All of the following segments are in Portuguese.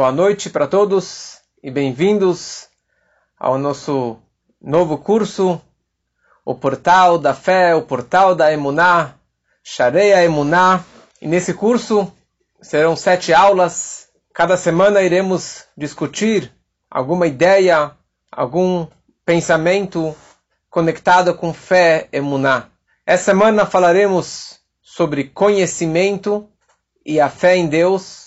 Boa noite para todos e bem-vindos ao nosso novo curso, o Portal da Fé, o Portal da Emuná, Shareia Emuná. E nesse curso serão sete aulas. Cada semana iremos discutir alguma ideia, algum pensamento conectado com fé Emuná. Essa semana falaremos sobre conhecimento e a fé em Deus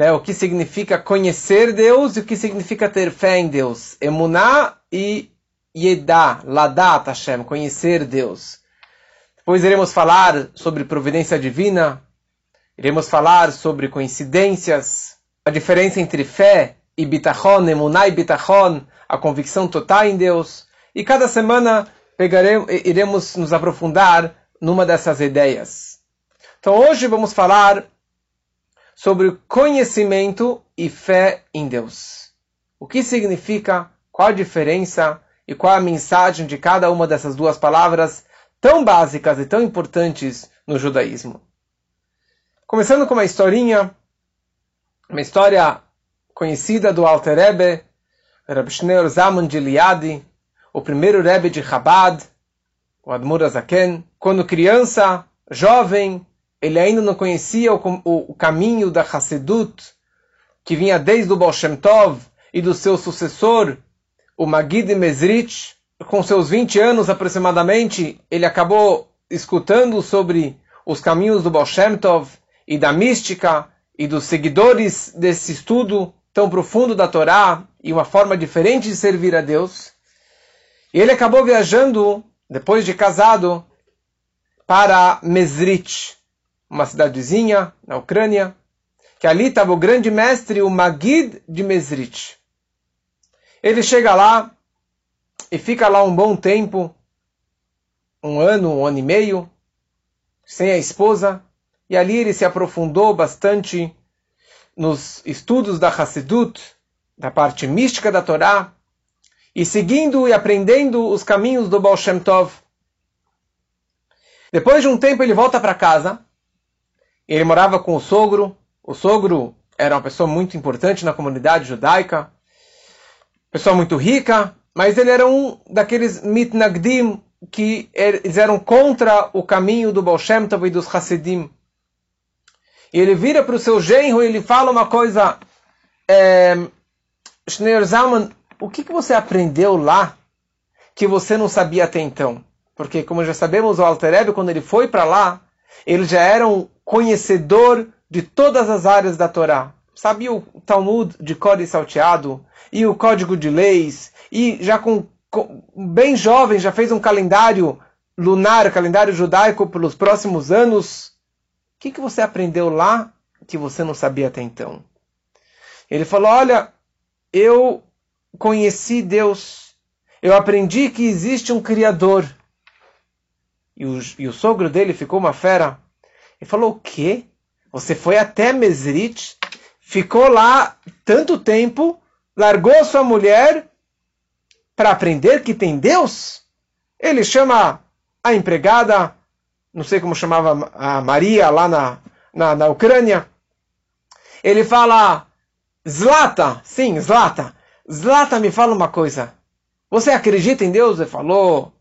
né, o que significa conhecer Deus e o que significa ter fé em Deus. Emuná e Yedá, Ladat Hashem, conhecer Deus. Depois iremos falar sobre providência divina, iremos falar sobre coincidências, a diferença entre fé e bitachon, emuná e bitachon, a convicção total em Deus. E cada semana pegaremos, iremos nos aprofundar numa dessas ideias. Então hoje vamos falar sobre conhecimento e fé em Deus. O que significa, qual a diferença e qual a mensagem de cada uma dessas duas palavras tão básicas e tão importantes no judaísmo. Começando com uma historinha, uma história conhecida do Alter Rebbe, Reb Shneur Zaman de Liadi, o primeiro Rebbe de Chabad, o Admur Azaken, quando criança, jovem, ele ainda não conhecia o, o, o caminho da Hassedut, que vinha desde o Baal Shem Tov e do seu sucessor, o Magid Mezrich, com seus 20 anos aproximadamente, ele acabou escutando sobre os caminhos do Baal Shem Tov e da mística e dos seguidores desse estudo tão profundo da Torá e uma forma diferente de servir a Deus. E ele acabou viajando, depois de casado, para Mezrich, uma cidadezinha na Ucrânia, que ali estava o grande mestre, o Magid de Mesrit. Ele chega lá e fica lá um bom tempo, um ano, um ano e meio, sem a esposa, e ali ele se aprofundou bastante nos estudos da Hassidut, da parte mística da Torá, e seguindo e aprendendo os caminhos do Baal Shem Tov. Depois de um tempo ele volta para casa, ele morava com o sogro. O sogro era uma pessoa muito importante na comunidade judaica, pessoa muito rica, mas ele era um daqueles mitnagdim que eles eram contra o caminho do Baal Shem Tov e dos Hasidim. E ele vira para o seu genro e ele fala uma coisa, é, Schneur Zalman, o que, que você aprendeu lá que você não sabia até então? Porque, como já sabemos, o Alter Rebbe, quando ele foi para lá, ele já era um conhecedor de todas as áreas da Torá. Sabia o Talmud de cor salteado, e o código de leis, e já com, com bem jovem já fez um calendário lunar, calendário judaico pelos próximos anos. O que, que você aprendeu lá que você não sabia até então? Ele falou: Olha, eu conheci Deus, eu aprendi que existe um Criador. E o, e o sogro dele ficou uma fera. Ele falou: O quê? Você foi até Mesrit, ficou lá tanto tempo, largou sua mulher para aprender que tem Deus? Ele chama a empregada, não sei como chamava a Maria lá na, na, na Ucrânia. Ele fala: Zlata, sim, Zlata. Zlata, me fala uma coisa. Você acredita em Deus? Ele falou: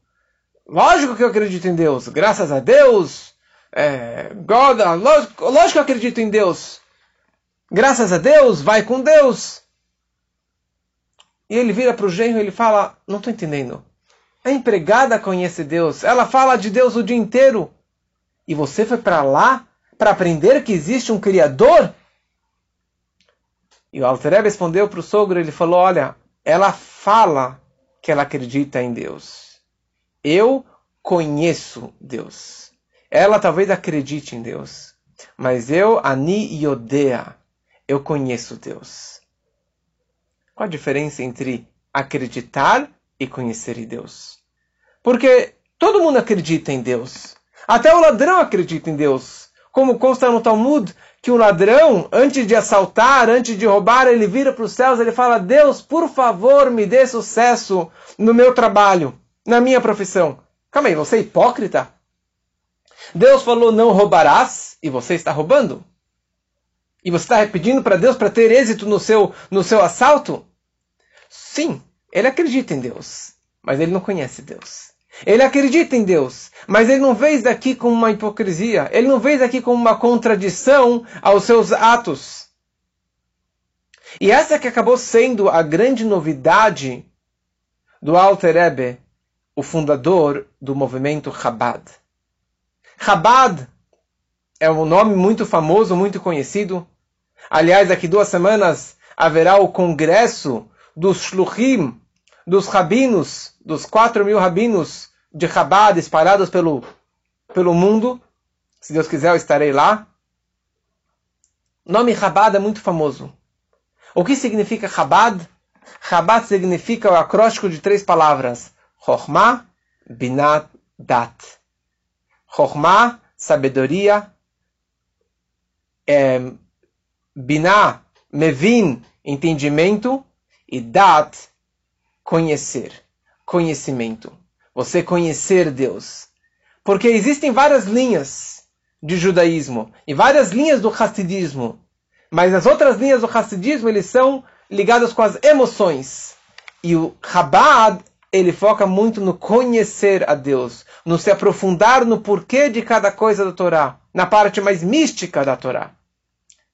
Lógico que eu acredito em Deus. Graças a Deus, é, God, lógico, lógico que eu acredito em Deus. Graças a Deus, vai com Deus. E ele vira para o genro e ele fala: Não estou entendendo. A empregada conhece Deus, ela fala de Deus o dia inteiro. E você foi para lá para aprender que existe um Criador? E o Alter respondeu para o sogro: Ele falou: Olha, ela fala que ela acredita em Deus. Eu conheço Deus. Ela talvez acredite em Deus, mas eu, Ani Yodea, eu conheço Deus. Qual a diferença entre acreditar e conhecer Deus? Porque todo mundo acredita em Deus. Até o ladrão acredita em Deus. Como consta no Talmud, que o ladrão, antes de assaltar, antes de roubar, ele vira para os céus, ele fala: Deus, por favor, me dê sucesso no meu trabalho, na minha profissão. Calma aí, você é hipócrita? Deus falou não roubarás e você está roubando. E você está pedindo para Deus para ter êxito no seu, no seu assalto? Sim, ele acredita em Deus, mas ele não conhece Deus. Ele acredita em Deus, mas ele não vê isso daqui como uma hipocrisia. Ele não vê isso daqui como uma contradição aos seus atos. E essa que acabou sendo a grande novidade do Alter Rebbe, o fundador do movimento Chabad. Chabad é um nome muito famoso, muito conhecido. Aliás, daqui duas semanas haverá o congresso dos shluchim, dos rabinos, dos quatro mil rabinos de Chabad espalhados pelo, pelo mundo. Se Deus quiser, eu estarei lá. O nome Chabad é muito famoso. O que significa Chabad? Chabad significa o acróstico de três palavras. Chokhmah, Binat, Dat. Chokhmah, sabedoria. É, Binah, Mevin, entendimento. E Dat, conhecer. Conhecimento. Você conhecer Deus. Porque existem várias linhas de judaísmo e várias linhas do hassidismo. Mas as outras linhas do Hassidismo, eles são ligadas com as emoções. E o Chabad, ele foca muito no conhecer a Deus, no se aprofundar no porquê de cada coisa da Torá, na parte mais mística da Torá.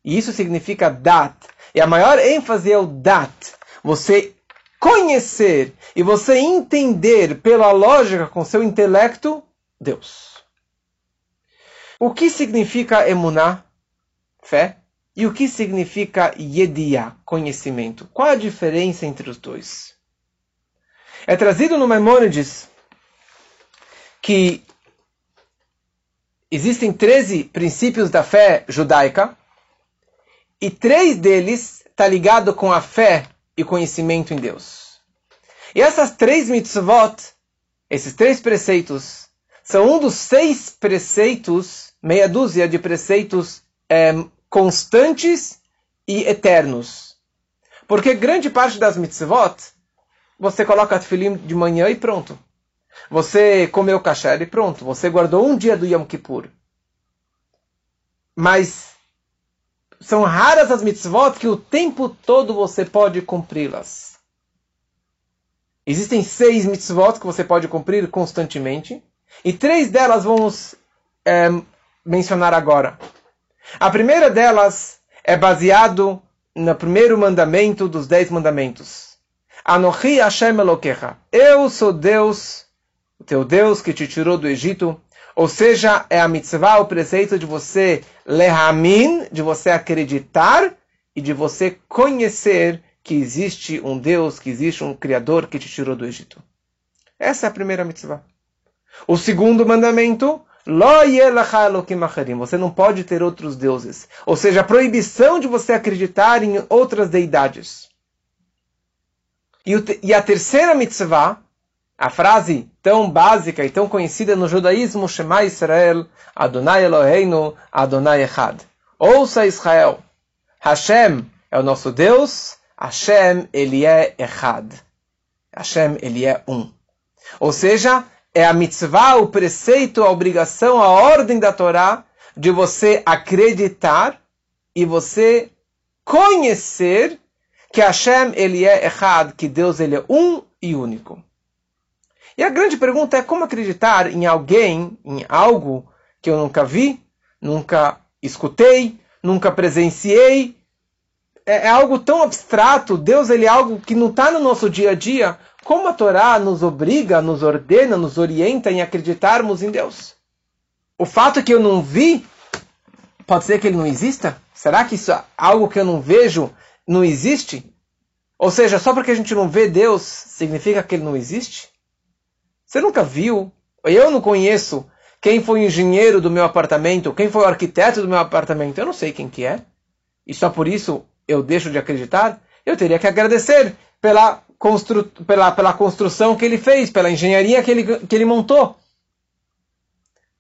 E isso significa dat. E a maior ênfase é o dat. Você conhecer e você entender pela lógica com seu intelecto Deus. O que significa emuná? Fé? E o que significa Yedia, conhecimento? Qual a diferença entre os dois? É trazido no Maimônides que existem 13 princípios da fé judaica e três deles está ligado com a fé e conhecimento em Deus. E essas três mitzvot, esses três preceitos, são um dos seis preceitos, meia dúzia de preceitos é, constantes e eternos. Porque grande parte das mitzvot, você coloca tefilim de manhã e pronto. Você comeu kasher e pronto. Você guardou um dia do Yom Kippur. Mas são raras as mitzvot que o tempo todo você pode cumpri-las. Existem seis mitzvot que você pode cumprir constantemente. E três delas vamos é, mencionar agora. A primeira delas é baseado no primeiro mandamento dos dez mandamentos. Anochi Hashem Elokecha. Eu sou Deus, o teu Deus que te tirou do Egito. Ou seja, é a mitzvah, o preceito de você lehamin, de você acreditar e de você conhecer que existe um Deus, que existe um Criador que te tirou do Egito. Essa é a primeira mitzvah. O segundo mandamento, você não pode ter outros deuses. Ou seja, a proibição de você acreditar em outras deidades. E, a terceira mitzvah, a frase tão básica e tão conhecida no judaísmo, Shema Israel, Adonai Eloheinu, Adonai Echad. Ouça Israel, Hashem é o nosso Deus, Hashem ele é Echad. Hashem ele é um. Ou seja, é a mitzvah, o preceito, a obrigação, a ordem da Torá de você acreditar e você conhecer que Hashem ele é Echad, que Deus ele é um e único. E a grande pergunta é como acreditar em alguém, em algo que eu nunca vi, nunca escutei, nunca presenciei. É, é algo tão abstrato. Deus ele é algo que não está no nosso dia a dia. Como a Torá nos obriga, nos ordena, nos orienta em acreditarmos em Deus? O fato que eu não vi, pode ser que ele não exista? Será que isso é algo que eu não vejo não existe? Ou seja, só porque a gente não vê Deus, significa que ele não existe? Você nunca viu? Eu não conheço quem foi o engenheiro do meu apartamento, quem foi o arquiteto do meu apartamento. Eu não sei quem que é. E só por isso eu deixo de acreditar? Eu teria que agradecer pela constru, pela, pela construção que ele fez, pela engenharia que ele, que ele montou.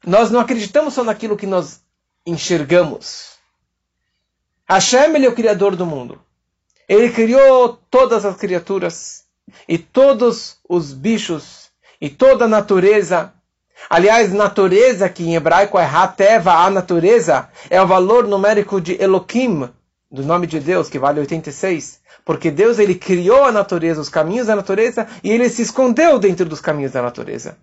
Nós não acreditamos só naquilo que nós enxergamos. Hashem ele é o criador do mundo. Ele criou todas as criaturas e todos os bichos e toda a natureza. Aliás, natureza, que em hebraico é Hateva, a natureza, é o valor numérico de Elohim, do nome de Deus, que vale 86. Porque Deus ele criou a natureza, os caminhos da natureza, e ele se escondeu dentro dos caminhos da natureza.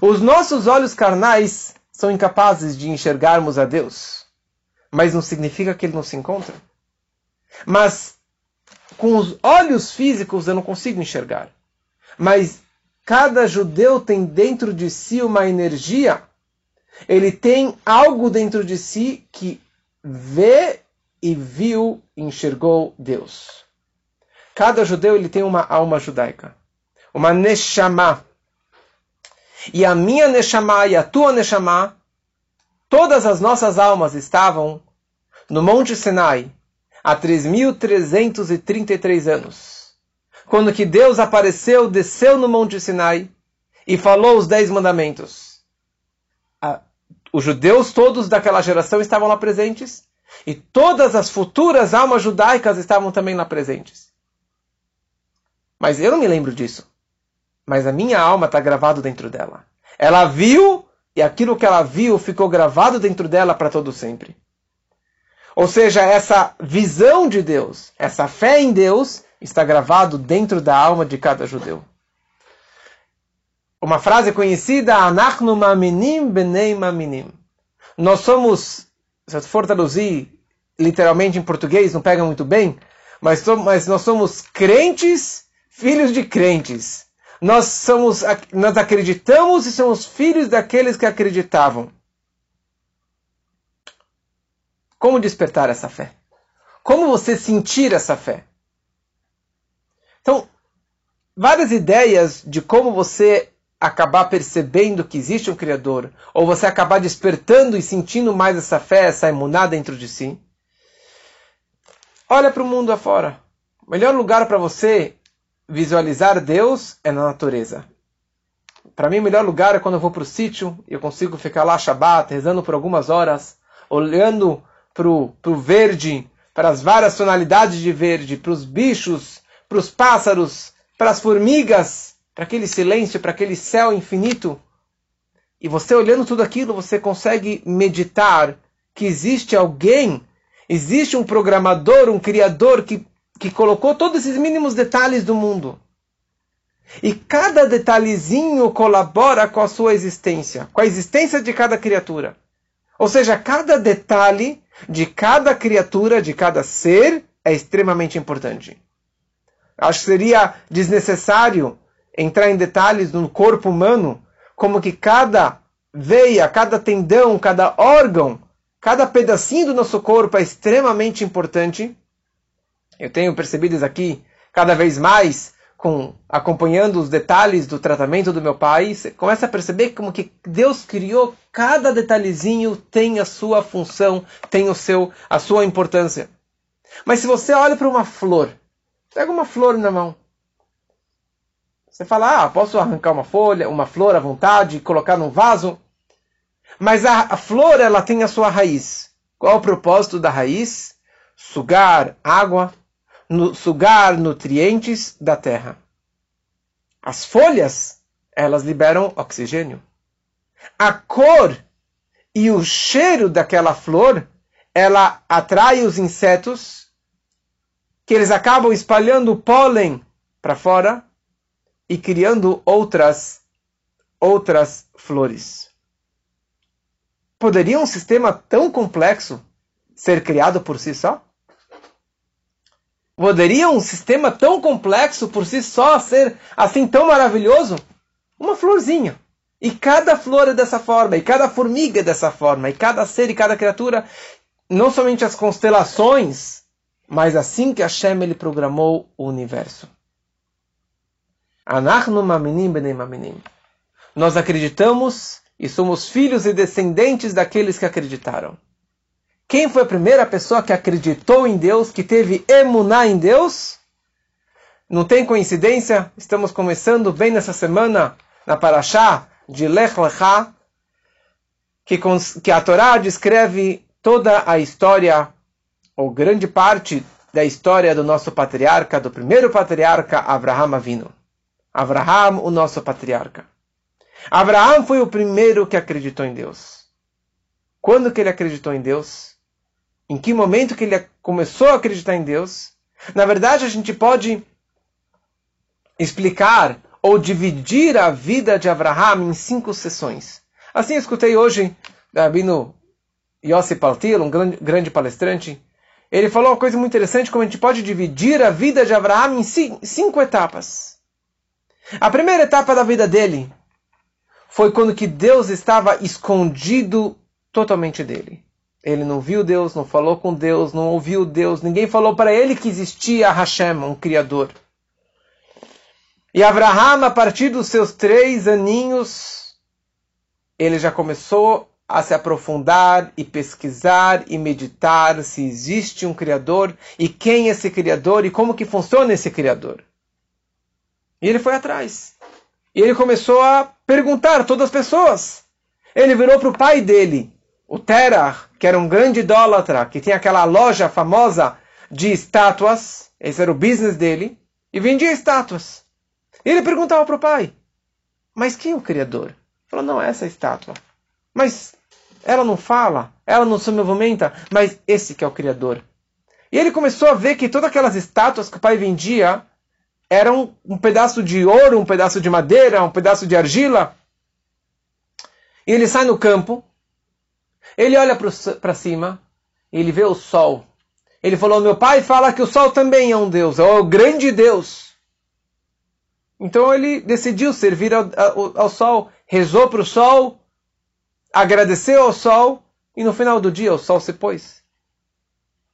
Os nossos olhos carnais são incapazes de enxergarmos a Deus. Mas não significa que ele não se encontra. Mas com os olhos físicos eu não consigo enxergar. Mas cada judeu tem dentro de si uma energia. Ele tem algo dentro de si que vê e viu, enxergou Deus. Cada judeu ele tem uma alma judaica, uma neshama. E a minha neshama e a tua neshama, todas as nossas almas estavam no Monte Sinai há 3.333 anos. Quando que Deus apareceu, desceu no Monte Sinai e falou os Dez Mandamentos. Os judeus todos daquela geração estavam lá presentes e todas as futuras almas judaicas estavam também lá presentes. Mas eu não me lembro disso. Mas a minha alma está gravado dentro dela. Ela viu e aquilo que ela viu ficou gravado dentro dela para todo sempre. Ou seja, essa visão de Deus, essa fé em Deus, está gravado dentro da alma de cada judeu. Uma frase conhecida, Anachnu maminim benei maminim. Nós somos se eu for traduzir literalmente em português, não pega muito bem, mas, mas nós somos crentes, filhos de crentes. Nós somos, nós acreditamos e somos filhos daqueles que acreditavam. Como despertar essa fé? Como você sentir essa fé? Então, várias ideias de como você acabar percebendo que existe um Criador, ou você acabar despertando e sentindo mais essa fé, essa emuná dentro de si, olha para o mundo afora. O melhor lugar para você visualizar Deus é na natureza. Para mim, o melhor lugar é quando eu vou para o sítio e eu consigo ficar lá Shabbat, rezando por algumas horas, olhando para o verde, para as várias tonalidades de verde, para os bichos, para os pássaros, para as formigas para aquele silêncio, para aquele céu infinito. E você olhando tudo aquilo, você consegue meditar que existe alguém, existe um programador, um criador que, que colocou todos esses mínimos detalhes do mundo. E cada detalhezinho colabora com a sua existência, com a existência de cada criatura. Ou seja, cada detalhe de cada criatura, de cada ser, é extremamente importante. Acho que seria desnecessário entrar em detalhes no corpo humano, como que cada veia, cada tendão, cada órgão, cada pedacinho do nosso corpo é extremamente importante. Eu tenho percebido isso aqui cada vez mais, com acompanhando os detalhes do tratamento do meu pai, você começa a perceber como que Deus criou cada detalhezinho tem a sua função, tem o seu a sua importância. Mas se você olha para uma flor, pega uma flor na mão, você fala, ah, posso arrancar uma folha, uma flor à vontade, colocar num vaso. Mas a, a flor, ela tem a sua raiz. Qual é o propósito da raiz? Sugar água, no, sugar nutrientes da terra. As folhas, elas liberam oxigênio. A cor e o cheiro daquela flor, ela atrai os insetos, que eles acabam espalhando pólen para fora e criando outras outras flores. Poderia um sistema tão complexo ser criado por si só? Poderia um sistema tão complexo por si só ser assim tão maravilhoso? Uma florzinha. E cada flor é dessa forma, e cada formiga é dessa forma, e cada ser e cada criatura, não somente as constelações, mas assim que Hashem ele programou o universo. Anachnu maminim benem maminim. Nós acreditamos e somos filhos e descendentes daqueles que acreditaram. Quem foi a primeira pessoa que acreditou em Deus, que teve emuná em Deus? Não tem coincidência? Estamos começando bem nessa semana, na Parashá de Lech Lechá, que, que a Torá descreve toda a história, ou grande parte da história do nosso patriarca, do primeiro patriarca, Abraham Avinu. Abraham, o nosso patriarca. Abraão foi o primeiro que acreditou em Deus. Quando que ele acreditou em Deus? Em que momento que ele começou a acreditar em Deus? Na verdade, a gente pode explicar ou dividir a vida de Abraham em cinco sessões. Assim, escutei hoje Rabino Yossi Paltil, um grande, grande palestrante, ele falou uma coisa muito interessante, como a gente pode dividir a vida de Abraão em cinco etapas. A primeira etapa da vida dele foi quando que Deus estava escondido totalmente dele. Ele não viu Deus, não falou com Deus, não ouviu Deus, ninguém falou para ele que existia Hashem, um Criador. E Abraham, a partir dos seus três aninhos, ele já começou a se aprofundar e pesquisar e meditar se existe um Criador e quem é esse Criador e como que funciona esse Criador. E ele foi atrás. E ele começou a perguntar a todas as pessoas. Ele virou para o pai dele, o Terah, que era um grande idólatra, que tinha aquela loja famosa de estátuas, esse era o business dele, e vendia estátuas. E ele perguntava para o pai, mas quem é o Criador? Ele falou, não, é essa estátua. Mas ela não fala, ela não se movimenta, mas esse que é o Criador. E ele começou a ver que todas aquelas estátuas que o pai vendia eram um pedaço de ouro, um pedaço de madeira, um pedaço de argila. E ele sai no campo, ele olha para cima, ele vê o sol. Ele falou: Meu pai fala que o sol também é um Deus, é o grande Deus. Então ele decidiu servir ao, ao, ao sol, rezou para o sol, agradeceu ao sol e no final do dia o sol se pôs.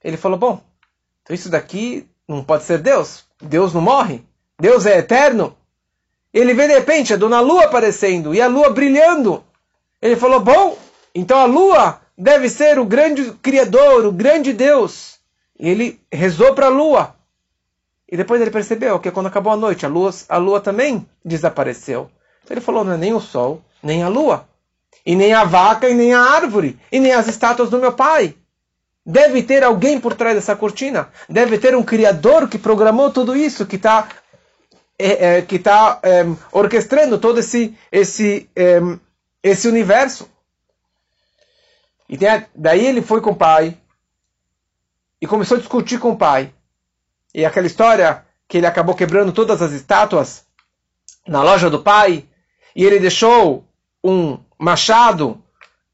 Ele falou: Bom, então isso daqui não pode ser Deus. Deus não morre. Deus é eterno. Ele vê de repente a dona Lua aparecendo e a Lua brilhando. Ele falou: Bom, então a Lua deve ser o grande Criador, o grande Deus. E ele rezou para a Lua. E depois ele percebeu que quando acabou a noite, a Lua, a Lua também desapareceu. Então ele falou: Não é nem o Sol, nem a Lua e nem a vaca, e nem a árvore, e nem as estátuas do meu pai. Deve ter alguém por trás dessa cortina. Deve ter um criador que programou tudo isso, que está é, é, que tá, é, orquestrando todo esse, esse, é, esse universo. E tem, daí ele foi com o pai e começou a discutir com o pai. E aquela história que ele acabou quebrando todas as estátuas na loja do pai e ele deixou um machado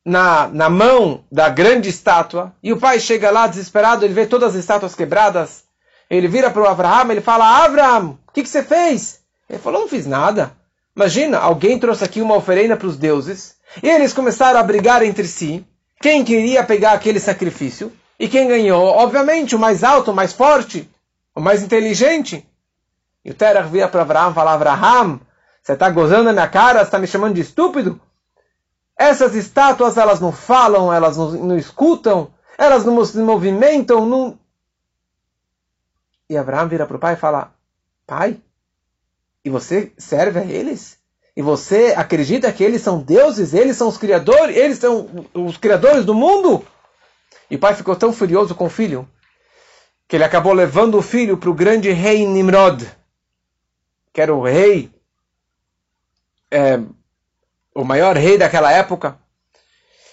na, na mão da grande estátua, e o pai chega lá desesperado, ele vê todas as estátuas quebradas, ele vira para o Abraham, ele fala, Abraham, o que, que você fez? Ele falou, não fiz nada. Imagina, alguém trouxe aqui uma oferenda para os deuses, e eles começaram a brigar entre si, quem queria pegar aquele sacrifício, e quem ganhou, obviamente, o mais alto, o mais forte, o mais inteligente. E o Terah vira para Abraham e fala, Abraham, você está gozando na minha cara, você está me chamando de estúpido? Essas estátuas, elas não falam, elas não, não escutam, elas não se movimentam. Não... E Abraão vira para o pai e fala: Pai, e você serve a eles? E você acredita que eles são deuses? Eles são os criadores? Eles são os criadores do mundo? E o pai ficou tão furioso com o filho que ele acabou levando o filho para o grande rei Nimrod, que era o rei é, o maior rei daquela época.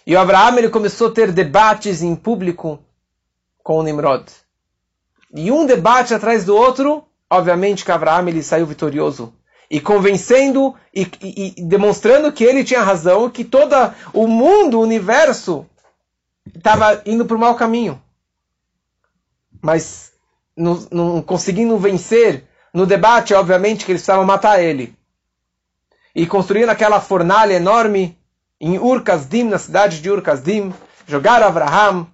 E o Abraão ele começou a ter debates em público com o Nimrod. E um debate atrás do outro, obviamente que Abraão ele saiu vitorioso. E convencendo e, e, e demonstrando que ele tinha razão, que todo o mundo, o universo, estava indo para o mau caminho. Mas não, conseguindo vencer no debate, obviamente que eles precisavam matar ele e construíram aquela fornalha enorme em Ur-Kasdim, na cidade de Ur-Kasdim, jogaram Abraham,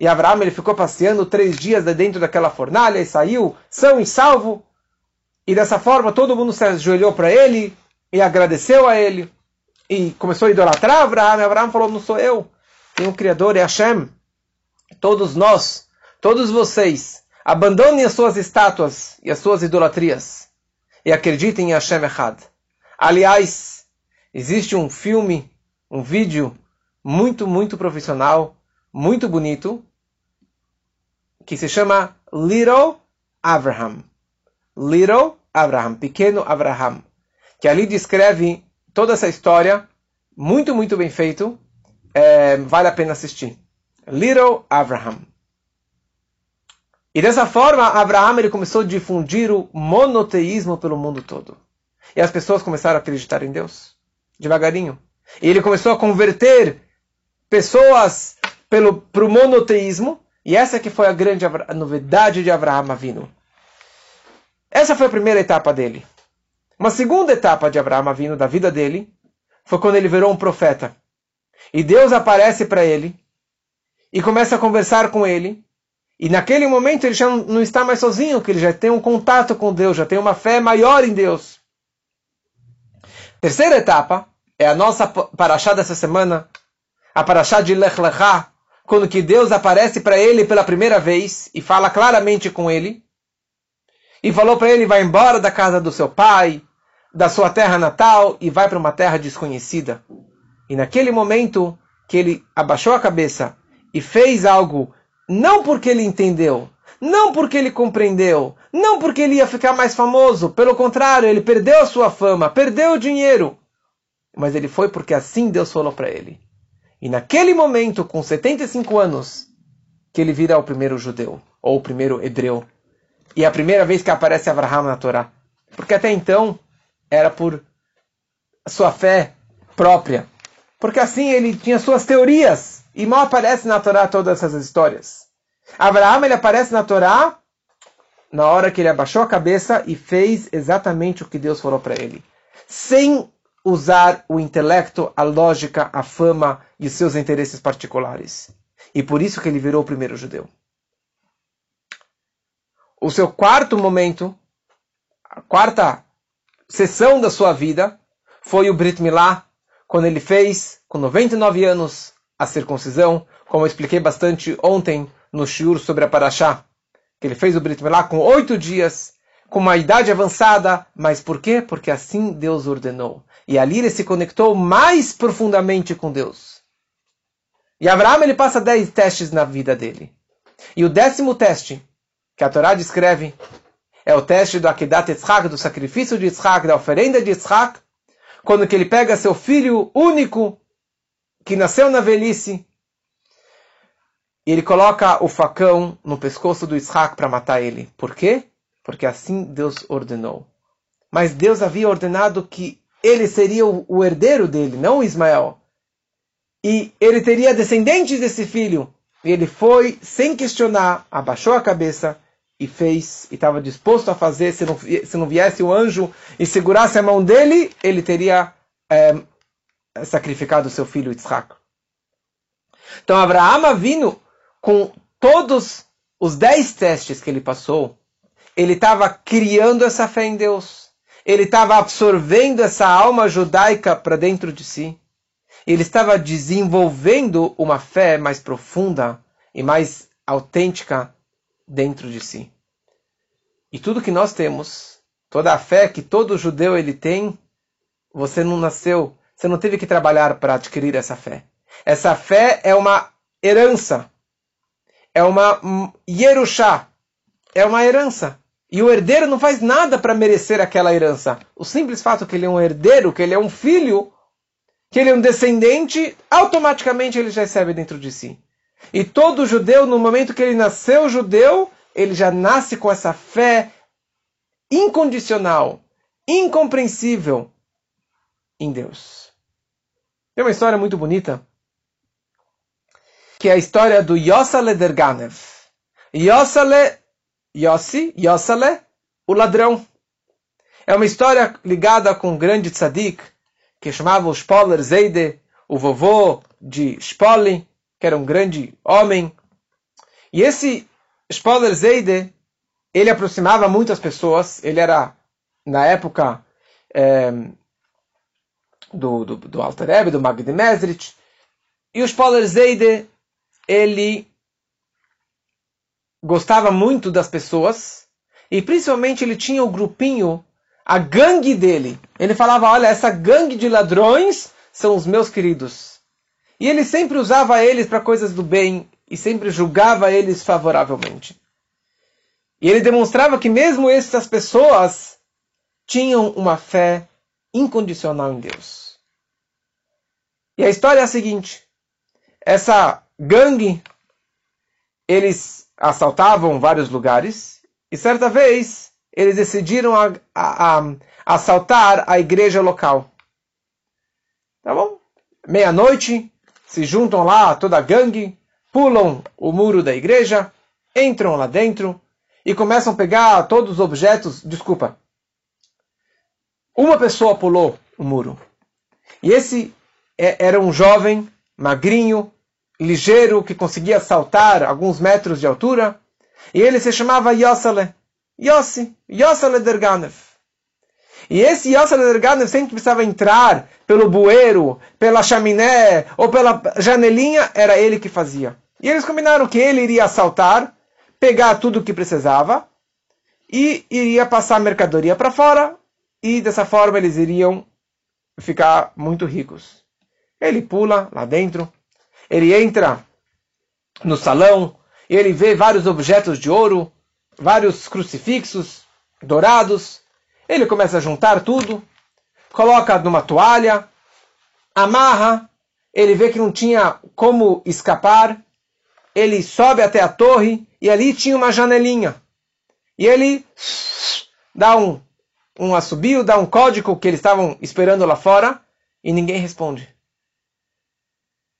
e Abraham ele ficou passeando três dias dentro daquela fornalha e saiu são e salvo. E dessa forma todo mundo se ajoelhou para ele e agradeceu a ele. E começou a idolatrar Abraham. E Abraham falou: Não sou eu, tem um Criador, é Hashem. Todos nós, todos vocês, abandonem as suas estátuas e as suas idolatrias e acreditem em Hashem Echad. Aliás, existe um filme, um vídeo muito, muito profissional, muito bonito, que se chama Little Abraham. Little Abraham, pequeno Abraham, que ali descreve toda essa história, muito, muito bem feito, é, vale a pena assistir. Little Abraham. E dessa forma, Abraham ele começou a difundir o monoteísmo pelo mundo todo. E as pessoas começaram a acreditar em Deus, devagarinho. E ele começou a converter pessoas para o monoteísmo, e essa que foi a grande novidade de Abraham Avinu. Essa foi a primeira etapa dele. Uma segunda etapa de Abraham Avinu, da vida dele, foi quando ele virou um profeta. E Deus aparece para ele e começa a conversar com ele. E naquele momento ele já não está mais sozinho, que ele já tem um contato com Deus, já tem uma fé maior em Deus. Terceira etapa é a nossa paraxá dessa semana, a paraxá de Lech Lechá, quando que Deus aparece para ele pela primeira vez e fala claramente com ele. E falou para ele, vai embora da casa do seu pai, da sua terra natal e vai para uma terra desconhecida. E naquele momento que ele abaixou a cabeça e fez algo, não porque ele entendeu, não porque ele compreendeu, não porque ele ia ficar mais famoso, pelo contrário, ele perdeu a sua fama, perdeu o dinheiro. Mas ele foi porque assim Deus falou para ele. E naquele momento, com 75 anos, que ele vira o primeiro judeu, ou o primeiro hebreu. E é a primeira vez que aparece Abraham na Torá. Porque até então era por sua fé própria. Porque assim ele tinha suas teorias. E mal aparece na Torá todas essas histórias. Abraham ele aparece na Torá na hora que ele abaixou a cabeça e fez exatamente o que Deus falou para ele. Sem usar o intelecto, a lógica, a fama e seus interesses particulares. E por isso que ele virou o primeiro judeu. O seu quarto momento, a quarta sessão da sua vida, foi o Brit Milá, quando ele fez, com 99 anos, a circuncisão, como eu expliquei bastante ontem no shiur sobre a Parashá, que ele fez o Brit Milá com oito dias, com uma idade avançada, mas por quê? Porque assim Deus ordenou. E ali ele se conectou mais profundamente com Deus. E Abraão ele passa dez testes na vida dele. E o décimo teste que a Torá descreve é o teste do Akedat Yitzhak, do sacrifício de Yitzhak, da oferenda de Yitzhak, quando que ele pega seu filho único, que nasceu na velhice, e ele coloca o facão no pescoço do Yitzhak para matar ele. Por quê? Porque assim Deus ordenou. Mas Deus havia ordenado que ele seria o, herdeiro dele, não Ismael. E ele teria descendentes desse filho. E ele foi, sem questionar, abaixou a cabeça e fez, e estava disposto a fazer. Se não, se não viesse o anjo e segurasse a mão dele, ele teria é, sacrificado seu filho Isaac. Então, Abraão vindo com todos os dez testes que ele passou, ele estava criando essa fé em Deus ele estava absorvendo essa alma judaica para dentro de si. Ele estava desenvolvendo uma fé mais profunda e mais autêntica dentro de si. E tudo que nós temos, toda a fé que todo judeu ele tem, você não nasceu, você não teve que trabalhar para adquirir essa fé. Essa fé é uma herança. É uma Yerushá. É uma herança. E o herdeiro não faz nada para merecer aquela herança. O simples fato que ele é um herdeiro, que ele é um filho, que ele é um descendente, automaticamente ele já recebe dentro de si. E todo judeu, no momento que ele nasceu judeu, ele já nasce com essa fé incondicional, incompreensível em Deus. Tem uma história muito bonita, que é a história do Yossale Derganev. Yossale Yossi, Yossale, o ladrão. É uma história ligada com um grande tzadik, que chamava o Spoller Zeide, o vovô de Spoli, que era um grande homem. E esse Spoller Zeide, ele aproximava muitas pessoas, ele era, na época, é, do, do, do Alter Rebbe, do Magdi Mesrich, e o Spoller Zeide, ele gostava muito das pessoas e principalmente ele tinha o grupinho, a gangue dele. Ele falava: Olha, essa gangue de ladrões são os meus queridos. E ele sempre usava eles para coisas do bem e sempre julgava eles favoravelmente. E ele demonstrava que mesmo essas pessoas tinham uma fé incondicional em Deus. E a história é a seguinte: essa gangue, eles assaltavam vários lugares, e certa vez eles decidiram a, a, a, assaltar a igreja local. Tá bom? Meia-noite, se juntam lá toda a gangue, pulam o muro da igreja, entram lá dentro e começam a pegar todos os objetos. Desculpa. Uma pessoa pulou o muro. E esse é, era um jovem, magrinho, ligeiro, que conseguia saltar alguns metros de altura. E ele se chamava Yossele. Yossi. Yossele Derganev. E esse Yossele Derganev sempre precisava entrar pelo bueiro, pela chaminé ou pela janelinha, era ele que fazia. E eles combinaram que ele iria assaltar, pegar tudo o que precisava e iria passar a mercadoria para fora e dessa forma eles iriam ficar muito ricos. Ele pula lá dentro, ele entra no salão e ele vê vários objetos de ouro, vários crucifixos dourados. Ele começa a juntar tudo, coloca numa toalha, amarra. Ele vê que não tinha como escapar. Ele sobe até a torre e ali tinha uma janelinha. E ele dá um, um assobio, dá um código que eles estavam esperando lá fora e ninguém responde.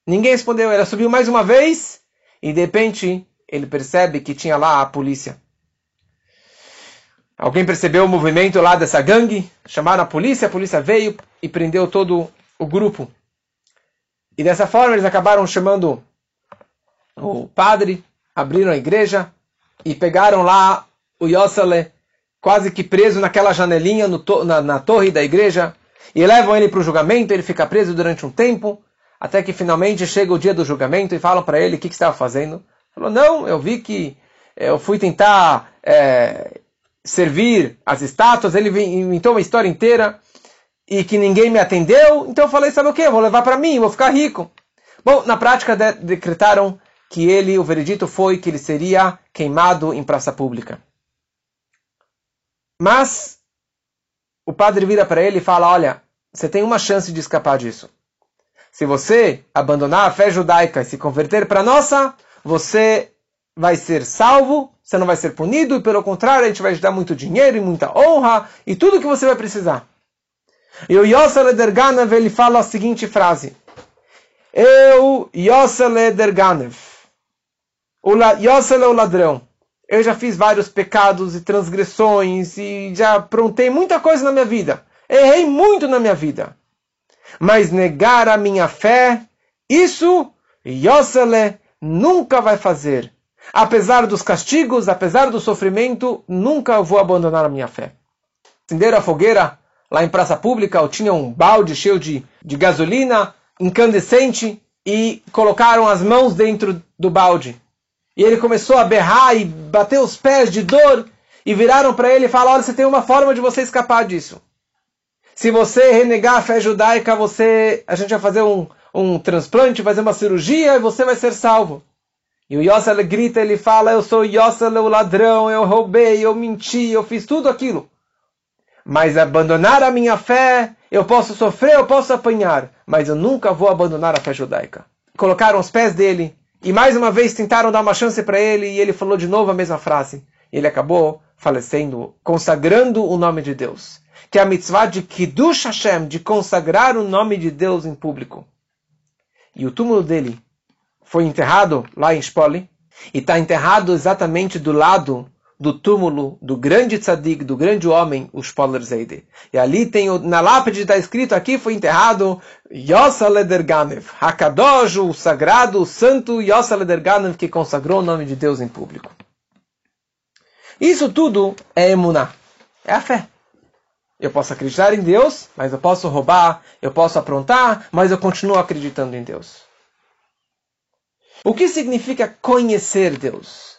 Ninguém respondeu. Ele subiu mais uma vez e de repente ele percebe que tinha lá a polícia. Alguém percebeu o movimento lá dessa gangue, chamaram a polícia, a polícia veio e prendeu todo o grupo. E dessa forma eles acabaram chamando o padre, abriram a igreja e pegaram lá o Yossele, quase que preso naquela janelinha to na, na torre da igreja, e levam ele para o julgamento, ele fica preso durante um tempo, até que finalmente chega o dia do julgamento e falam para ele o que, que estava fazendo. Falou, não, eu vi que eh, eu fui tentar é, servir as estátuas, ele inventou uma história inteira e que ninguém me atendeu, então eu falei, sabe o que? Vou levar para mim, vou ficar rico. Bom, na prática de decretaram que ele, o veredito foi que ele seria queimado em praça pública. Mas o padre vira para ele e fala: Olha, você tem uma chance de escapar disso. Se você abandonar a fé judaica e se converter para a nossa, você vai ser salvo, você não vai ser punido, e pelo contrário, a gente vai te dar muito dinheiro e muita honra e tudo que você vai precisar. E o Yosel Ederganev ele fala a seguinte frase: Eu, Yosel Ederganev, o Yosel é o ladrão. Eu já fiz vários pecados e transgressões e já aprontei muita coisa na minha vida. Errei muito na minha vida mas negar a minha fé, isso Yosele nunca vai fazer. Apesar dos castigos, apesar do sofrimento, nunca vou abandonar a minha fé. Acenderam a fogueira lá em praça pública, ou tinha um balde cheio de, de gasolina incandescente e colocaram as mãos dentro do balde. E ele começou a berrar e bater os pés de dor e viraram para ele e falaram: Olha, você tem uma forma de você escapar disso. Se você renegar a fé judaica, você, a gente vai fazer um, um transplante, fazer uma cirurgia e você vai ser salvo. E o Yossel grita, ele fala, eu sou Yossel, o ladrão, eu roubei, eu menti, eu fiz tudo aquilo. Mas abandonar a minha fé, eu posso sofrer, eu posso apanhar, mas eu nunca vou abandonar a fé judaica. Colocaram os pés dele e mais uma vez tentaram dar uma chance para ele e ele falou de novo a mesma frase. Ele acabou falecendo, consagrando o nome de Deus que é a mitzvah de Kiddush Hashem, de consagrar o nome de Deus em público. E o túmulo dele foi enterrado lá em Spoli, e está enterrado exatamente do lado do túmulo do grande tzadik, do grande homem, o Spoller Zeide. E ali tem, na lápide está escrito aqui, foi enterrado Yossa Lederganev, Hakadosh, o sagrado, o santo Yossa Lederganev, que consagrou o nome de Deus em público. Isso tudo é emuná, é a fé. Eu posso acreditar em Deus, mas eu posso roubar, eu posso aprontar, mas eu continuo acreditando em Deus. O que significa conhecer Deus?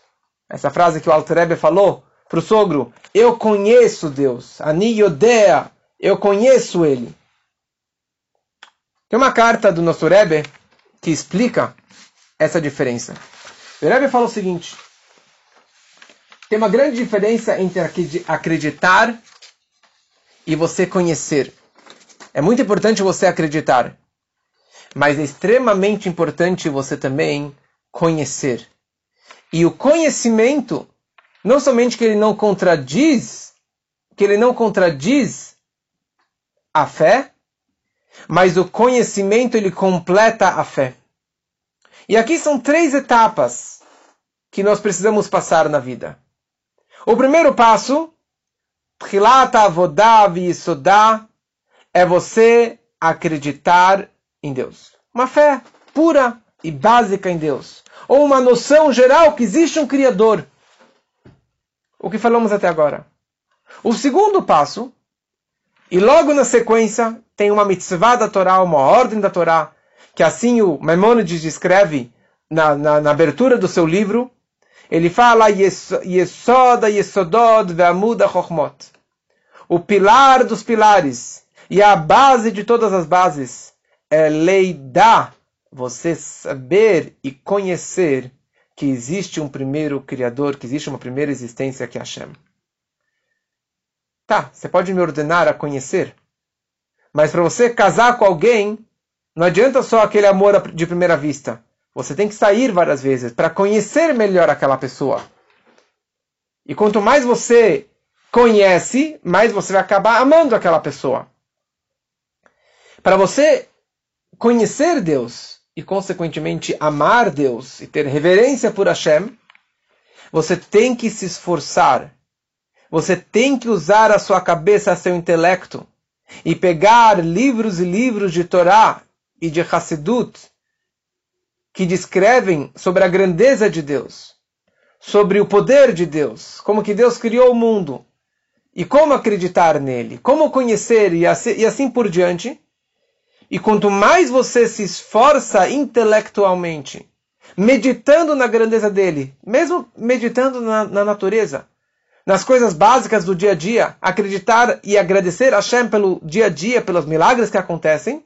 Essa frase que o Alter falou para o sogro, eu conheço Deus, Ani Yodea, eu conheço Ele. Tem uma carta do nosso Rebbe que explica essa diferença. O Rebbe fala o seguinte, tem uma grande diferença entre acreditar e você conhecer. É muito importante você acreditar. mas é extremamente importante você também conhecer. E o conhecimento, não somente que ele não contradiz, que ele não contradiz a fé, mas o conhecimento ele completa a fé. E aqui são três etapas que nós precisamos passar na vida. O primeiro passo, é você acreditar em Deus. Uma fé pura e básica em Deus. Ou uma noção geral que existe um Criador. O que falamos até agora. O segundo passo, e logo na sequência, tem uma mitzvah da Torá, uma ordem da Torá, que assim o Maimonides descreve na, na, na abertura do seu livro. Ele fala Yesoda Yesodod Ve'amuda Chochmot. O pilar dos pilares e a base de todas as bases é lei da você saber e conhecer que existe um primeiro Criador, que existe uma primeira existência que é Hashem. Tá, você pode me ordenar a conhecer, mas para você casar com alguém, não adianta só aquele amor de primeira vista. Você tem que sair várias vezes para conhecer melhor aquela pessoa. E quanto mais você conhece, mais você vai acabar amando aquela pessoa. Para você conhecer Deus e, consequentemente, amar Deus e ter reverência por Hashem, você tem que se esforçar. Você tem que usar a sua cabeça, seu intelecto, e pegar livros e livros de Torá e de Hassidut que descrevem sobre a grandeza de Deus, sobre o poder de Deus, como que Deus criou o mundo e como acreditar nele, como conhecer e assim, e assim por diante. E quanto mais você se esforça intelectualmente, meditando na grandeza dele, mesmo meditando na, na natureza, nas coisas básicas do dia a dia, acreditar e agradecer a Hashem pelo dia a dia, pelos milagres que acontecem,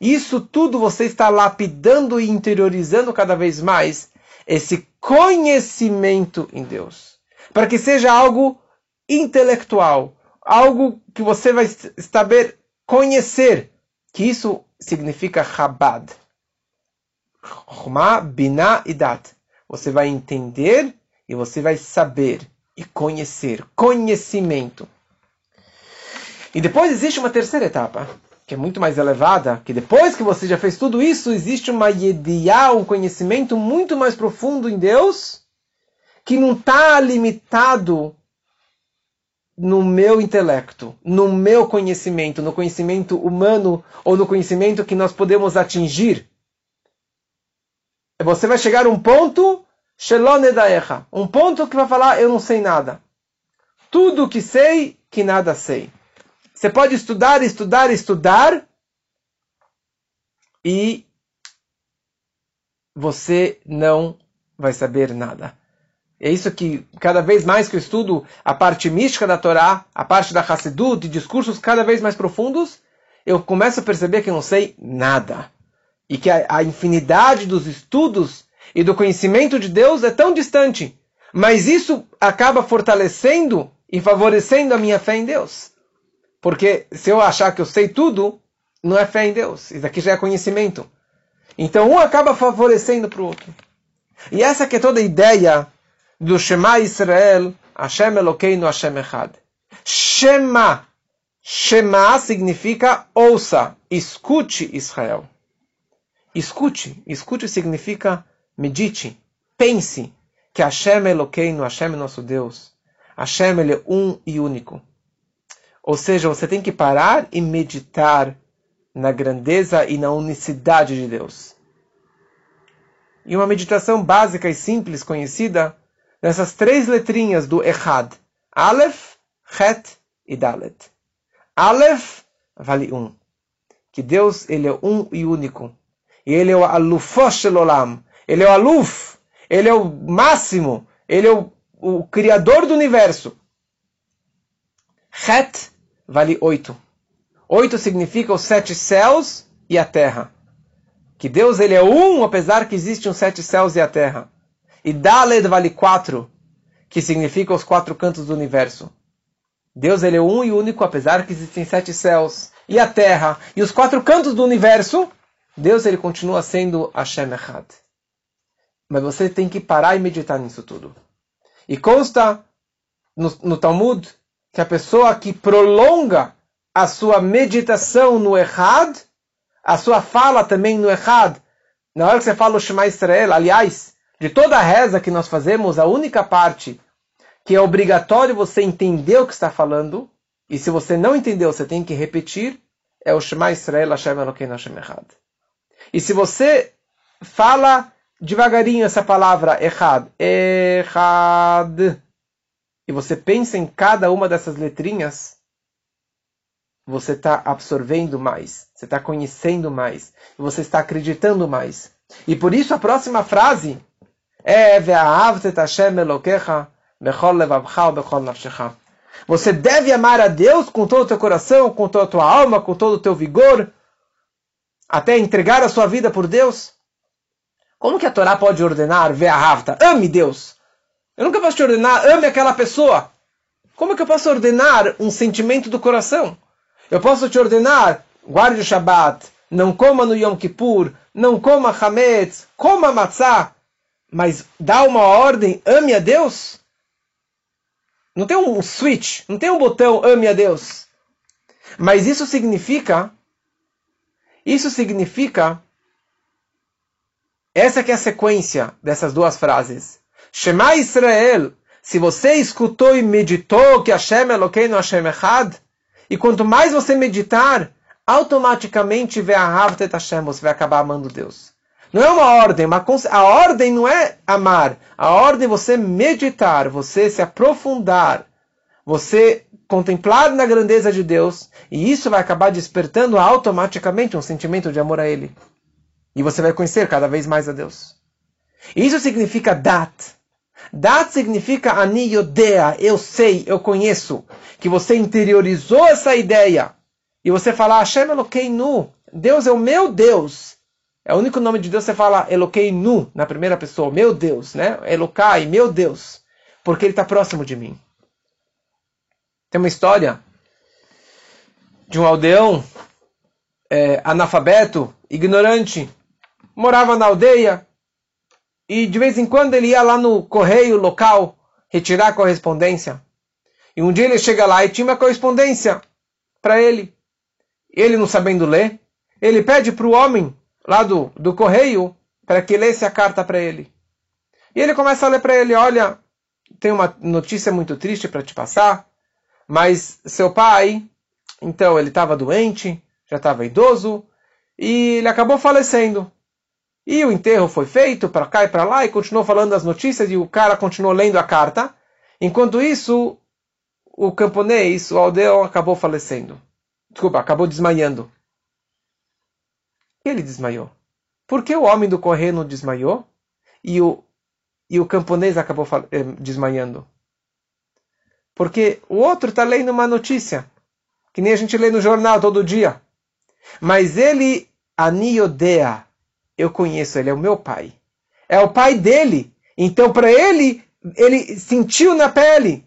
isso tudo você está lapidando e interiorizando cada vez mais esse conhecimento em Deus. Para que seja algo intelectual, algo que você vai saber conhecer, que isso significa Chabad. Chumá, Binah e Dat. Você vai entender e você vai saber e conhecer. Conhecimento. E depois existe uma terceira etapa, que é muito mais elevada, que depois que você já fez tudo isso, existe uma yediá, um conhecimento muito mais profundo em Deus, que não está limitado no meu intelecto, no meu conhecimento, no conhecimento humano ou no conhecimento que nós podemos atingir. Você vai chegar a um ponto, um ponto que vai falar, eu não sei nada. Tudo que sei, que nada sei. Você pode estudar, estudar, estudar e você não vai saber nada. É isso que, cada vez mais que eu estudo a parte mística da Torá, a parte da Hassidut, de discursos cada vez mais profundos, eu começo a perceber que eu não sei nada. E que a, a infinidade dos estudos e do conhecimento de Deus é tão distante. Mas isso acaba fortalecendo e favorecendo a minha fé em Deus. Porque se eu achar que eu sei tudo, não é fé em Deus. Isso aqui já é conhecimento. Então um acaba favorecendo para o outro. E essa que é toda a ideia do Shema Israel, Hashem Elokeinu Hashem Echad. Shema. Shema significa ouça, escute Israel. Escute. Escute significa medite, pense que Hashem Elokeinu, Hashem é nosso Deus. Hashem ele é um e único. Ou seja, você tem que parar e meditar na grandeza e na unicidade de Deus. E uma meditação básica e simples conhecida nessas três letrinhas do Echad. Aleph, Het e Dalet. Aleph vale um. Que Deus ele é um e único. E ele é o Alufosh Olam. Ele é o Aluf. Ele é o máximo. Ele é o, o criador do universo. Het vale oito. Oito significa os sete céus e a terra. Que Deus ele é um, apesar que existem os sete céus e a terra. E Daled vale quatro, que significa os quatro cantos do universo. Deus ele é um e único, apesar que existem sete céus e a terra e os quatro cantos do universo. Deus ele continua sendo Hashem Echad. Mas você tem que parar e meditar nisso tudo. E consta no, no Talmud que a pessoa que prolonga a sua meditação no Echad, a sua fala também no Echad, na hora que você fala o Shema Israel, aliás, de toda a reza que nós fazemos, a única parte que é obrigatório você entender o que está falando, e se você não entendeu, você tem que repetir, é o Shema Israel Hashem Elokeinu Hashem Echad. E se você fala devagarinho essa palavra Echad, Echad, e você pensa em cada uma dessas letrinhas, você está absorvendo mais, você está conhecendo mais, você está acreditando mais. E por isso a próxima frase é Você deve amar a Deus com todo o teu coração, com toda a tua alma, com todo o teu vigor, até entregar a sua vida por Deus. Como que a Torá pode ordenar, Ve'ahavta, ame Deus? Eu nunca posso te ordenar, ame aquela pessoa. Como que eu posso ordenar um sentimento do coração? Eu posso te ordenar, guarde o Shabat, não coma no Yom Kippur, não coma Hametz, coma Matzah, mas dá uma ordem, ame a Deus? Não tem um switch, não tem um botão, ame a Deus. Mas isso significa, isso significa, essa que é a sequência dessas duas frases. Shema Israel, se você escutou e meditou que Hashem Elokeinu Hashem Echad, e quanto mais você meditar, automaticamente você vai acabar amando Deus. Não é uma ordem, uma a ordem não é amar. A ordem é você meditar, você se aprofundar, você contemplar na grandeza de Deus, e isso vai acabar despertando automaticamente um sentimento de amor a Ele. E você vai conhecer cada vez mais a Deus. Isso significa dat. Dat significa ani yodea, eu sei, eu conheço. Que você interiorizou essa ideia. E você fala, Hashem Elokeinu, Deus é o meu Deus. É o único nome de Deus que você fala Elokeinu, na primeira pessoa, meu Deus, né? Elokai, meu Deus. Porque ele está próximo de mim. Tem uma história de um aldeão é, analfabeto, ignorante, morava na aldeia, e de vez em quando ele ia lá no correio local retirar a correspondência. E um dia ele chega lá e tinha uma correspondência para ele. Ele não sabendo ler, ele pede para o homem lá do, do correio para que lesse a carta para ele. E ele começa a ler para ele: Olha, tem uma notícia muito triste para te passar, mas seu pai, então ele estava doente, já estava idoso, e ele acabou falecendo. E o enterro foi feito para cá e para lá, e continuou falando as notícias, e o cara continuou lendo a carta. Enquanto isso, o camponês, o aldeão, acabou falecendo. Desculpa, acabou desmaiando. Ele desmaiou. Por que o homem do correio não desmaiou? E o, e o camponês acabou eh, desmaiando? Porque o outro está lendo uma notícia, que nem a gente lê no jornal todo dia. Mas ele, aniodea, eu conheço, ele é o meu pai. É o pai dele. Então, para ele, ele sentiu na pele.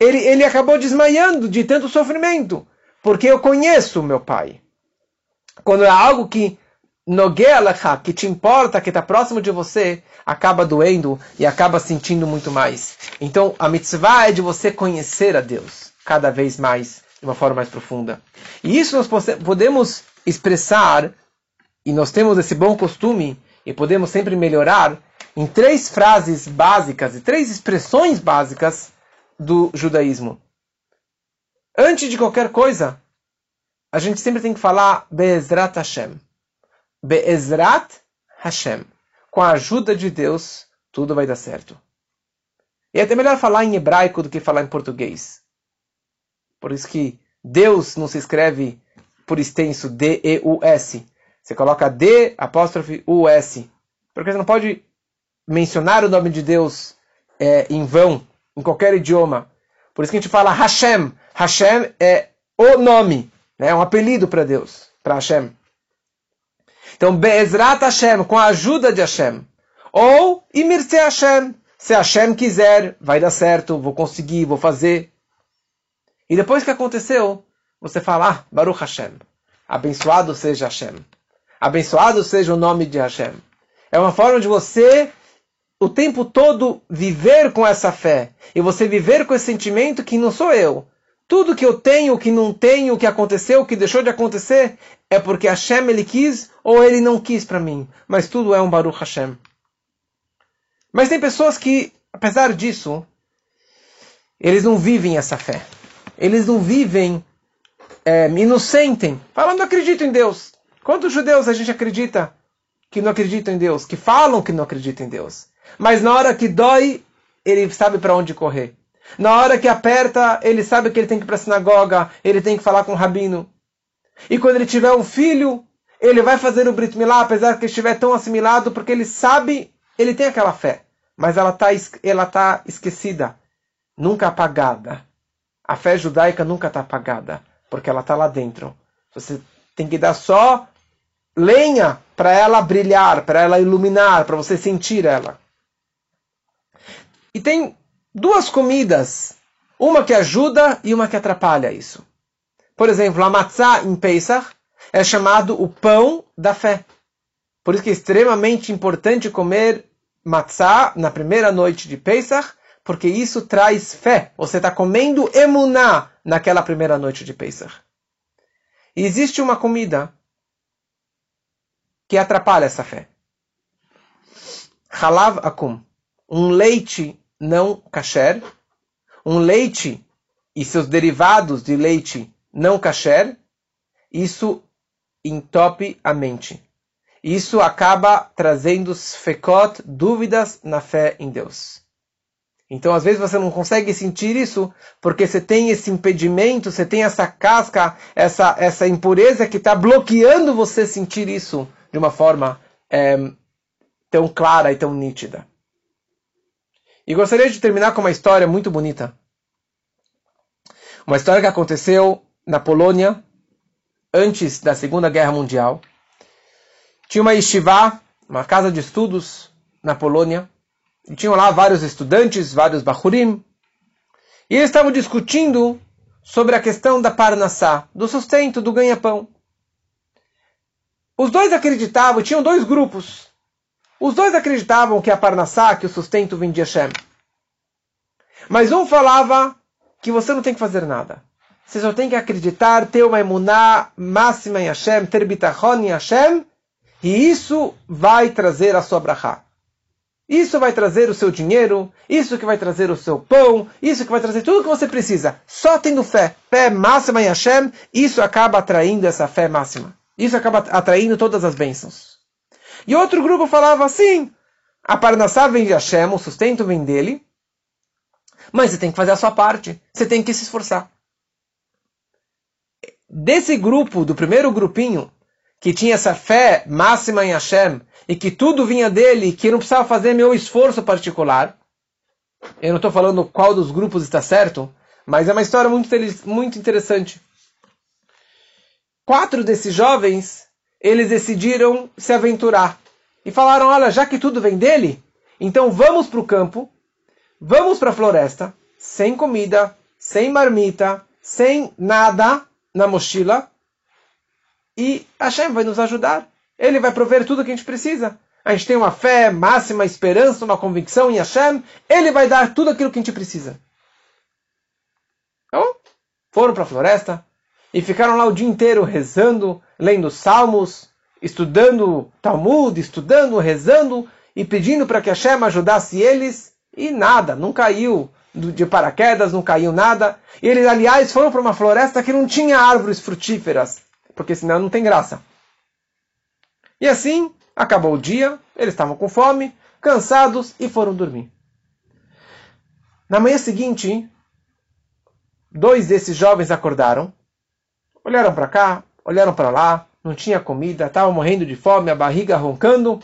Ele, ele acabou desmaiando de tanto sofrimento. Porque eu conheço o meu pai. Quando é algo que que te importa, que está próximo de você, acaba doendo e acaba sentindo muito mais. Então, a mitzvah é de você conhecer a Deus cada vez mais, de uma forma mais profunda. E isso nós podemos expressar e nós temos esse bom costume e podemos sempre melhorar em três frases básicas e três expressões básicas do judaísmo. Antes de qualquer coisa, a gente sempre tem que falar Be'ezrat Hashem. Be'ezrat Hashem. Com a ajuda de Deus, tudo vai dar certo. E é até melhor falar em hebraico do que falar em português. Por isso que Deus não se escreve por extenso D-E-U-S, você coloca D, apóstrofe, U-S. Porque você não pode mencionar o nome de Deus é, em vão, em qualquer idioma. Por isso que a gente fala Hashem. Hashem é o nome, né? é um apelido para Deus, para Hashem. Então, Be'ezrat Hashem, com a ajuda de Hashem. Ou Imirse Hashem. Se Hashem quiser, vai dar certo, vou conseguir, vou fazer. E depois que aconteceu, você fala, ah, Baruch Hashem. Abençoado seja Hashem. Abençoado seja o nome de Hashem. É uma forma de você o tempo todo viver com essa fé. E você viver com esse sentimento que não sou eu. Tudo que eu tenho, que não tenho, o que aconteceu, o que deixou de acontecer, é porque Hashem ele quis ou ele não quis para mim. Mas tudo é um Baruch Hashem. Mas tem pessoas que, apesar disso, eles não vivem essa fé. Eles não vivem é, não sentem. Falam, não acredito em Deus. Quantos judeus a gente acredita que não acreditam em Deus? Que falam que não acreditam em Deus. Mas na hora que dói, ele sabe para onde correr. Na hora que aperta, ele sabe que ele tem que ir para a sinagoga, ele tem que falar com o rabino. E quando ele tiver um filho, ele vai fazer o Brit Milá, apesar que estiver tão assimilado, porque ele sabe, ele tem aquela fé. Mas ela está ela tá esquecida, nunca apagada. A fé judaica nunca está apagada, porque ela está lá dentro. Você tem que dar só lenha para ela brilhar, para ela iluminar, para você sentir ela. E tem duas comidas, uma que ajuda e uma que atrapalha isso. Por exemplo, a matzah em Pesach é chamado o pão da fé. Por isso que é extremamente importante comer matzah na primeira noite de Pesach, porque isso traz fé. Você está comendo emuná naquela primeira noite de Pesach. E existe uma comida que atrapalha essa fé. Halav akum, um leite não kasher, um leite e seus derivados de leite não kasher, isso entope a mente. Isso acaba trazendo fekot, dúvidas na fé em Deus. Então, às vezes, você não consegue sentir isso porque você tem esse impedimento, você tem essa casca, essa, essa impureza que está bloqueando você sentir isso de uma forma é, tão clara e tão nítida. E gostaria de terminar com uma história muito bonita. Uma história que aconteceu na Polônia antes da Segunda Guerra Mundial. Tinha uma yeshiva, uma casa de estudos na Polônia. E tinham lá vários estudantes, vários bachurim. E eles estavam discutindo sobre a questão da parnassá, do sustento, do ganha-pão. Os dois acreditavam, tinham dois grupos. Os dois acreditavam que a Parnassá, que o sustento vinha de Hashem. Mas um falava que você não tem que fazer nada. Você só tem que acreditar, ter uma emuná máxima em Hashem, ter bitachon em Hashem, e isso vai trazer a sua brachá. Isso vai trazer o seu dinheiro, isso que vai trazer o seu pão, isso que vai trazer tudo que você precisa. Só tendo fé, fé máxima em Hashem, isso acaba atraindo essa fé máxima. Isso acaba atraindo todas as bênçãos. E outro grupo falava assim: a Parnassá vem de Hashem, o sustento vem dele, mas você tem que fazer a sua parte, você tem que se esforçar. Desse grupo, do primeiro grupinho, que tinha essa fé máxima em Hashem, e que tudo vinha dele, que eu não precisava fazer meu esforço particular, eu não estou falando qual dos grupos está certo, mas é uma história muito, muito interessante. Quatro desses jovens eles decidiram se aventurar e falaram: olha, já que tudo vem dele, então vamos para o campo, vamos para a floresta, sem comida, sem marmita, sem nada na mochila, e Hashem vai nos ajudar. Ele vai prover tudo o que a gente precisa. A gente tem uma fé máxima, esperança, uma convicção em Hashem. Ele vai dar tudo aquilo que a gente precisa. Então, foram para a floresta e ficaram lá o dia inteiro rezando, lendo salmos, estudando Talmud, estudando, rezando e pedindo para que Hashem ajudasse eles, e nada, não caiu de paraquedas, não caiu nada. E eles, aliás, foram para uma floresta que não tinha árvores frutíferas, porque senão não tem graça. E assim, acabou o dia, eles estavam com fome, cansados e foram dormir. Na manhã seguinte, dois desses jovens acordaram, olharam para cá, olharam para lá, não tinha comida, estavam morrendo de fome, a barriga roncando.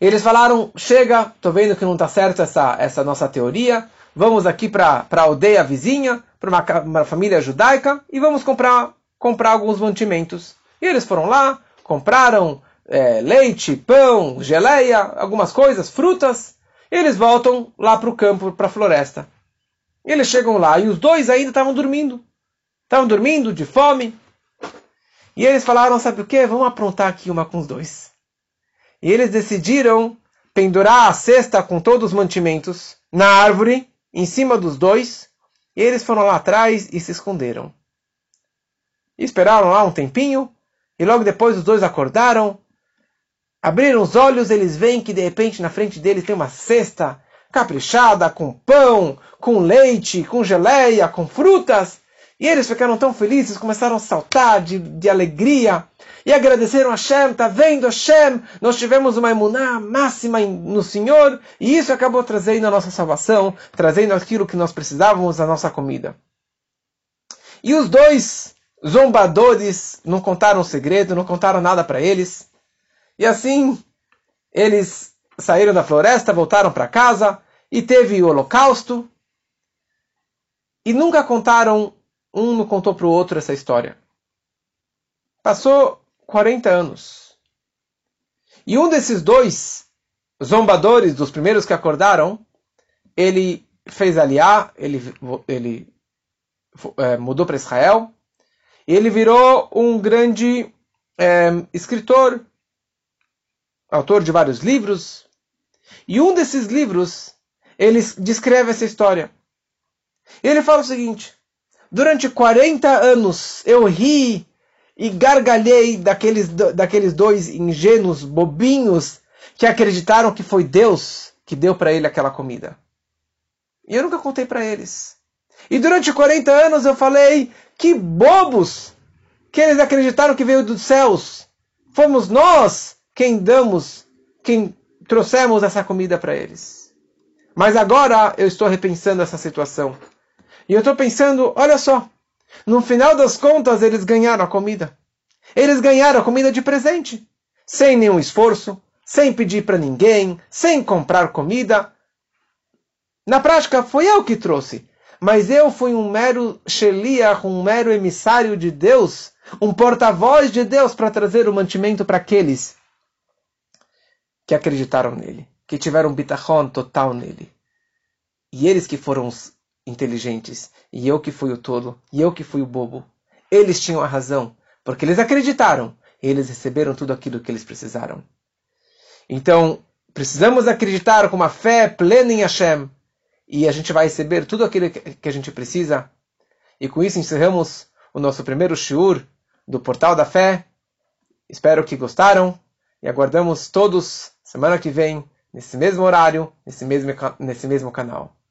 Eles falaram: chega, estou vendo que não está certo essa, essa nossa teoria, vamos aqui para a aldeia vizinha, para uma, uma, família judaica, e vamos comprar, comprar alguns mantimentos. E eles foram lá, compraram é, leite, pão, geleia, algumas coisas, frutas, e eles voltam lá para o campo, para a floresta. Eles chegam lá e os dois ainda estavam dormindo. Estavam dormindo de fome. E eles falaram, sabe o que? Vamos aprontar aqui uma com os dois. E eles decidiram pendurar a cesta com todos os mantimentos na árvore, em cima dos dois, e eles foram lá atrás e se esconderam. E esperaram lá um tempinho, e logo depois os dois acordaram, abriram os olhos, eles veem que de repente na frente deles tem uma cesta caprichada, com pão, com leite, com geleia, com frutas. E eles ficaram tão felizes, começaram a saltar de, de alegria e agradeceram a Hashem. Está vendo, Hashem? Nós tivemos uma emuná máxima no Senhor e isso acabou trazendo a nossa salvação, trazendo aquilo que nós precisávamos, a nossa comida. E os dois zombadores não contaram o segredo, não contaram nada para eles. E assim, eles saíram da floresta, voltaram para casa e teve o holocausto. E nunca contaram um não contou para o outro essa história. Passou 40 anos. E um desses dois zombadores, dos primeiros que acordaram, ele fez aliar, ele, ele é, mudou para Israel, e ele virou um grande é, escritor, autor de vários livros. E um desses livros, ele descreve essa história. Ele fala o seguinte: Durante 40 anos eu ri e gargalhei daqueles, daqueles dois ingênuos, bobinhos, que acreditaram que foi Deus que deu para ele aquela comida. E eu nunca contei para eles. E durante 40 anos eu falei, que bobos, que eles acreditaram que veio dos céus. Fomos nós quem damos, quem trouxemos essa comida para eles. Mas agora eu estou repensando essa situação. E eu estou pensando, olha só, no final das contas eles ganharam a comida. Eles ganharam a comida de presente, sem nenhum esforço, sem pedir para ninguém, sem comprar comida. Na prática, foi eu que trouxe, mas eu fui um mero sheliach, um mero emissário de Deus, um porta-voz de Deus para trazer o mantimento para aqueles que acreditaram nele, que tiveram bitachon total nele. E eles que foram os inteligentes, e eu que fui o tolo, e eu que fui o bobo. Eles tinham a razão, porque eles acreditaram, e eles receberam tudo aquilo que eles precisaram. Então, precisamos acreditar com uma fé plena em Hashem, e a gente vai receber tudo aquilo que a gente precisa. E com isso encerramos o nosso primeiro shiur do Portal da Fé. Espero que gostaram e aguardamos todos semana que vem, nesse mesmo horário, nesse mesmo, nesse mesmo canal.